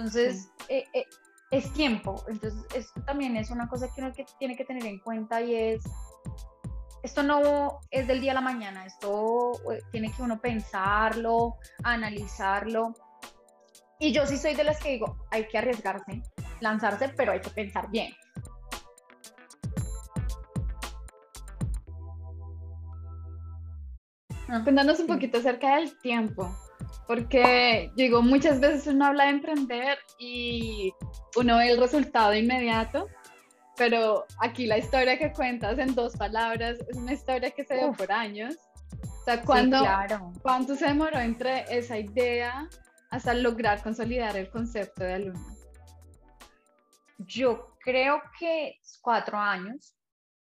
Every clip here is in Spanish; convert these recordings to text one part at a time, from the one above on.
Entonces, eh, eh, es tiempo. Entonces, esto también es una cosa que uno que tiene que tener en cuenta y es, esto no es del día a la mañana, esto eh, tiene que uno pensarlo, analizarlo. Y yo sí soy de las que digo, hay que arriesgarse, lanzarse, pero hay que pensar bien. Cuéntanos un poquito acerca del tiempo, porque digo, muchas veces uno habla de emprender y uno ve el resultado inmediato, pero aquí la historia que cuentas en dos palabras es una historia que se dio por años. O sea, ¿cuándo, ¿cuánto se demoró entre esa idea hasta lograr consolidar el concepto de alumno? Yo creo que cuatro años.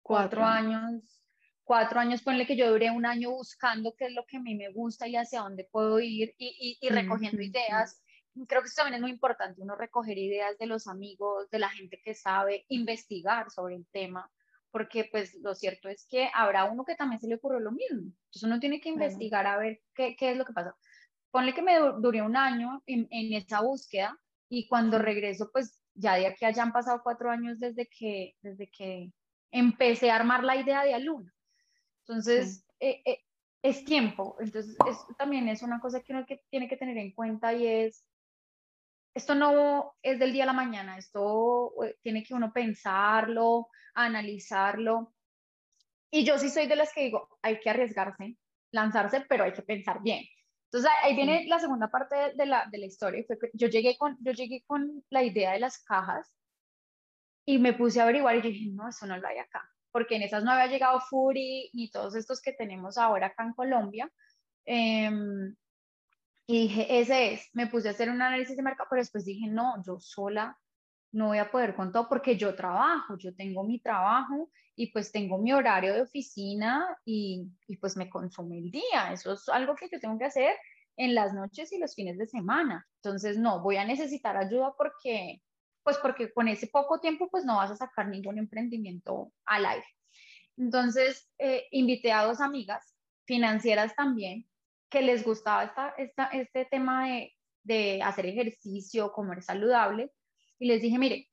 Cuatro, años cuatro años, ponle que yo duré un año buscando qué es lo que a mí me gusta y hacia dónde puedo ir y, y, recogiendo ideas. Creo que eso también es muy importante, uno recoger ideas de los amigos, de la gente que sabe, investigar sobre el tema, porque pues lo cierto es que habrá uno que también se le ocurrió lo mismo. Entonces uno tiene que investigar a ver qué, qué, es lo que pasa. Ponle que me duré un año en, en esa búsqueda y cuando regreso, pues ya de aquí hayan pasado cuatro años desde que, desde que empecé a armar la idea de Aluna. Entonces, eh, eh, es tiempo. Entonces, esto también es una cosa que uno que tiene que tener en cuenta y es, esto no es del día a la mañana, esto eh, tiene que uno pensarlo, analizarlo. Y yo sí soy de las que digo, hay que arriesgarse, lanzarse, pero hay que pensar bien. Entonces ahí viene la segunda parte de la, de la historia. Yo, llegué con, yo llegué con la idea de las cajas y me puse a averiguar y dije, no, eso no lo hay acá porque en esas no había llegado Fury ni todos estos que tenemos ahora acá en Colombia. Em, y dije, ese es, me puse a hacer un análisis de mercado, pero después dije, no, yo sola no voy a poder con todo porque yo trabajo, yo tengo mi trabajo y pues tengo mi horario de oficina y, y pues me consume el día. Eso es algo que yo tengo que hacer en las noches y los fines de semana. Entonces, no, voy a necesitar ayuda porque pues porque con ese poco tiempo pues no vas a sacar ningún emprendimiento al aire. Entonces, eh, invité a dos amigas financieras también que les gustaba esta, esta, este tema de, de hacer ejercicio, comer saludable, y les dije, mire,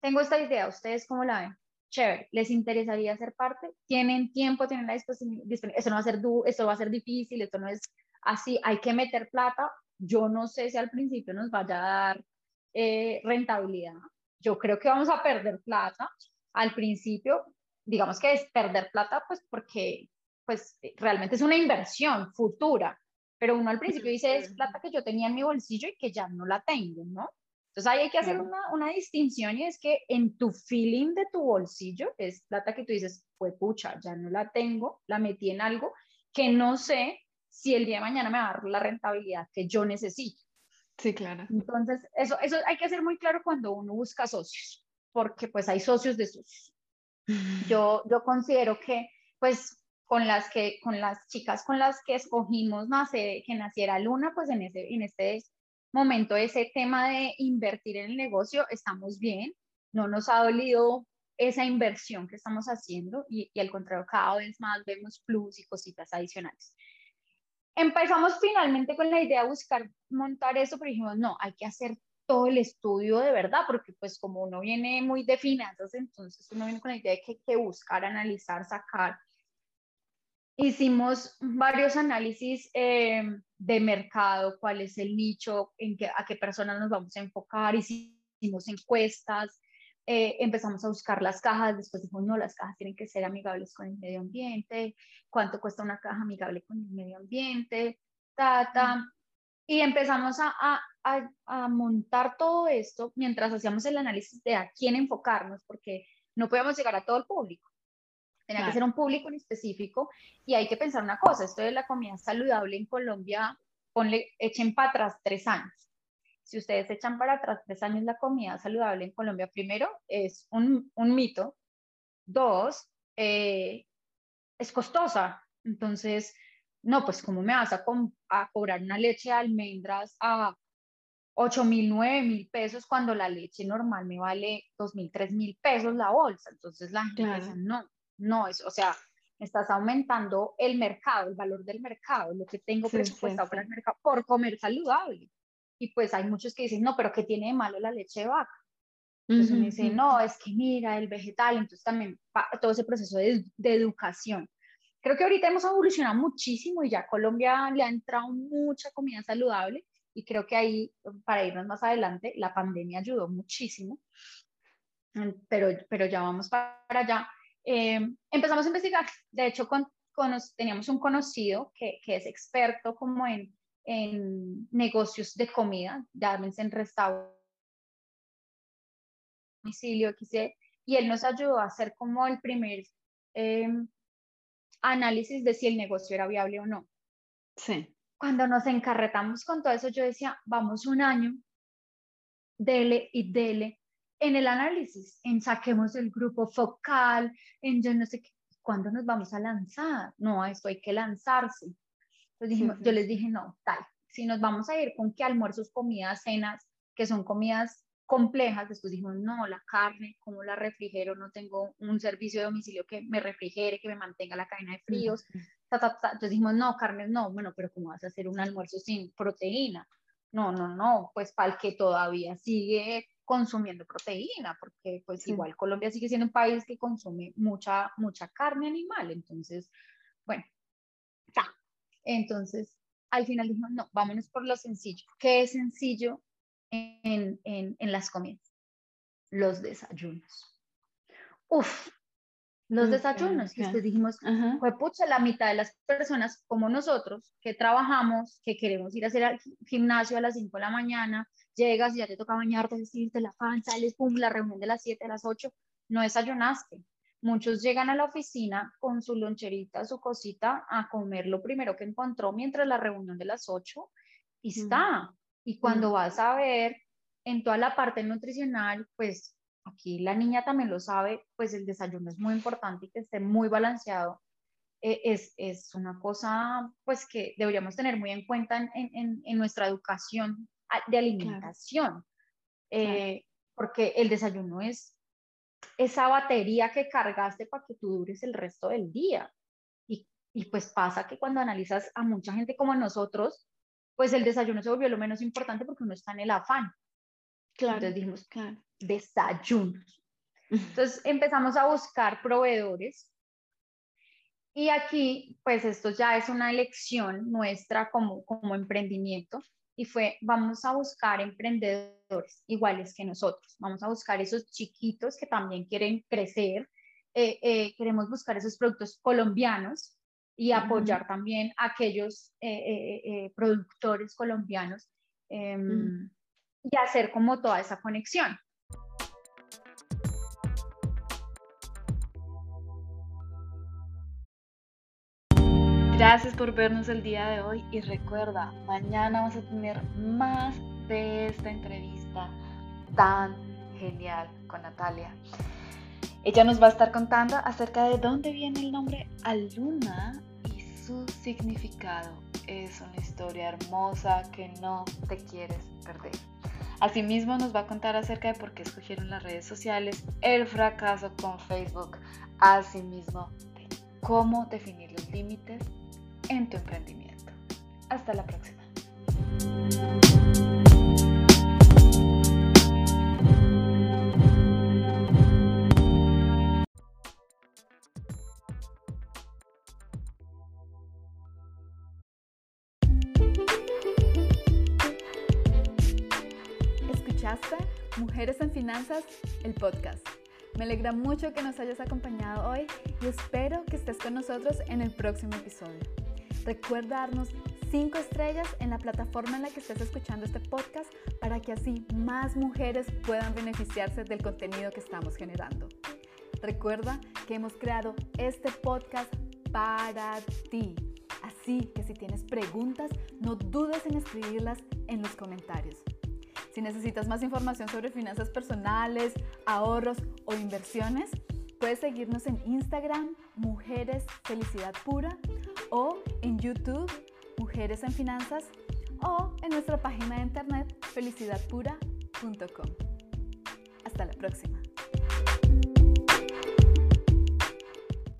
tengo esta idea, ¿ustedes cómo la ven? Chévere, ¿les interesaría ser parte? ¿Tienen tiempo? ¿Tienen la disponibilidad? Eso no va a ser, esto va a ser difícil, esto no es así, hay que meter plata. Yo no sé si al principio nos vaya a dar eh, rentabilidad. Yo creo que vamos a perder plata al principio, digamos que es perder plata, pues porque pues realmente es una inversión futura, pero uno al principio dice es plata que yo tenía en mi bolsillo y que ya no la tengo, ¿no? Entonces ahí hay que hacer una, una distinción y es que en tu feeling de tu bolsillo es plata que tú dices, pues pucha, ya no la tengo, la metí en algo que no sé si el día de mañana me va a dar la rentabilidad que yo necesito. Sí, claro. Entonces, eso, eso hay que hacer muy claro cuando uno busca socios, porque pues hay socios de socios. Yo, yo considero que pues con las que con las chicas con las que escogimos nacer, que naciera Luna, pues en ese en este momento ese tema de invertir en el negocio estamos bien, no nos ha dolido esa inversión que estamos haciendo y, y al contrario cada vez más vemos plus y cositas adicionales. Empezamos finalmente con la idea de buscar montar eso, pero dijimos, no, hay que hacer todo el estudio de verdad, porque pues como uno viene muy de finanzas, entonces uno viene con la idea de que hay que buscar, analizar, sacar. Hicimos varios análisis eh, de mercado, cuál es el nicho, en qué, a qué personas nos vamos a enfocar, hicimos encuestas, eh, empezamos a buscar las cajas, después dijimos, no, las cajas tienen que ser amigables con el medio ambiente, cuánto cuesta una caja amigable con el medio ambiente, ta, Y empezamos a, a, a, montar todo esto mientras hacíamos el análisis de a quién enfocarnos, porque no podíamos llegar a todo el público. Tenía que ser un público en específico y hay que pensar una cosa, esto de la comida saludable en Colombia, ponle, echen para atrás tres años si ustedes echan para atrás tres años la comida saludable en Colombia, primero, es un, un mito. Dos, eh, es costosa. Entonces, no, pues ¿cómo me vas a, a cobrar una leche de almendras a 8 mil, 9 mil pesos cuando la leche normal me vale 2 mil, 3 mil pesos la bolsa? Entonces la gente dice, no, no, es, o sea, estás aumentando el mercado, el valor del mercado, lo que tengo presupuestado para el mercado por comer saludable. Y pues hay muchos que dicen, no, pero ¿qué tiene de malo la leche de vaca? Entonces uno dice, no, es que mira, el vegetal, entonces también todo ese proceso de, de, educación. Creo que ahorita hemos evolucionado muchísimo y ya Colombia le ha entrado mucha comida saludable y creo que ahí, para irnos más adelante, la pandemia ayudó muchísimo, pero, pero ya vamos para allá. Eh, empezamos a investigar, de hecho con, teníamos un conocido que, que es experto como en, en negocios de comida, llámense en restaurantes domicilio, y él nos ayudó a hacer como el primer em, análisis de si el negocio era viable o no. Sí. Cuando nos encarretamos con todo eso, yo decía, vamos un año, dele y dele en el análisis, en saquemos el grupo focal, en yo no sé qué, ¿cuándo nos vamos a lanzar? No, esto hay que lanzarse. Entonces yo les dije, no, tal, si nos vamos a ir con qué almuerzos, comidas, cenas, que son comidas complejas, después dijimos, no, la carne, ¿cómo la refrigero? No tengo un servicio de domicilio que me refrigere, que me mantenga la cadena de fríos. Entonces dijimos, no, carne, no, bueno, pero ¿cómo vas a hacer un almuerzo sin proteína? No, no, no, pues para el que todavía sigue consumiendo proteína, porque pues igual Colombia sigue siendo un país que consume mucha, mucha carne animal, entonces, bueno, Entonces, al final dijimos, no, vámonos por lo sencillo. ¿Qué es sencillo en, en, en las comidas? Los desayunos. Uf, los desayunos. Y después dijimos, fue pucha, la mitad de las personas como nosotros que trabajamos, que queremos ir a hacer al gimnasio a las 5 de la mañana, llegas y ya te toca bañarte, vestirte la fan, sales, pum, la reunión de las 7, a las 8, no desayunaste. Muchos llegan a la oficina con su loncherita, su cosita, a comer lo primero que encontró mientras la reunión de las 8 y está. Y cuando vas a ver en toda la parte nutricional, pues aquí la niña también lo sabe, pues el desayuno es muy importante y que esté muy balanceado. Eh, es, es, una cosa pues que deberíamos tener muy en cuenta en, en, en nuestra educación de alimentación, eh, porque el desayuno es esa batería que cargaste para que tú dures el resto del día. Y, y pues pasa que cuando analizas a mucha gente como nosotros, pues el desayuno se volvió lo menos importante porque uno está en el afán. Claro. Entonces dijimos, claro. desayunos. Entonces empezamos a buscar proveedores y aquí, pues esto ya es una elección nuestra como, como emprendimiento y fue, vamos a buscar emprendedores iguales que nosotros, vamos a buscar esos chiquitos que también quieren crecer, eh, eh, queremos buscar esos productos colombianos y apoyar también a aquellos eh, productores colombianos em, y hacer como toda esa conexión. Gracias por vernos el día de hoy y recuerda, mañana vamos a tener más de esta entrevista tan genial con Natalia. Ella nos va a estar contando acerca de dónde viene el nombre Aluna y su significado. Es una historia hermosa que no te quieres perder. Asimismo nos va a contar acerca de por qué escogieron las redes sociales, el fracaso con Facebook, asimismo de cómo definir los límites en tu emprendimiento. Hasta la próxima. ¿Escuchaste Mujeres en Finanzas, el podcast? Me alegra mucho que nos hayas acompañado hoy y espero que estés con nosotros en el próximo episodio. Recuerda darnos 5 estrellas en la plataforma en la que estés escuchando este podcast para que así más mujeres puedan beneficiarse del contenido que estamos generando. Recuerda que hemos creado este podcast para ti. Así que si tienes preguntas, no dudes en escribirlas en los comentarios. Si necesitas más información sobre finanzas personales, ahorros o inversiones, puedes seguirnos en Instagram, Mujeres Felicidad Pura o en YouTube Mujeres en Finanzas o en nuestra página de internet felicidadpura.com. Hasta la próxima.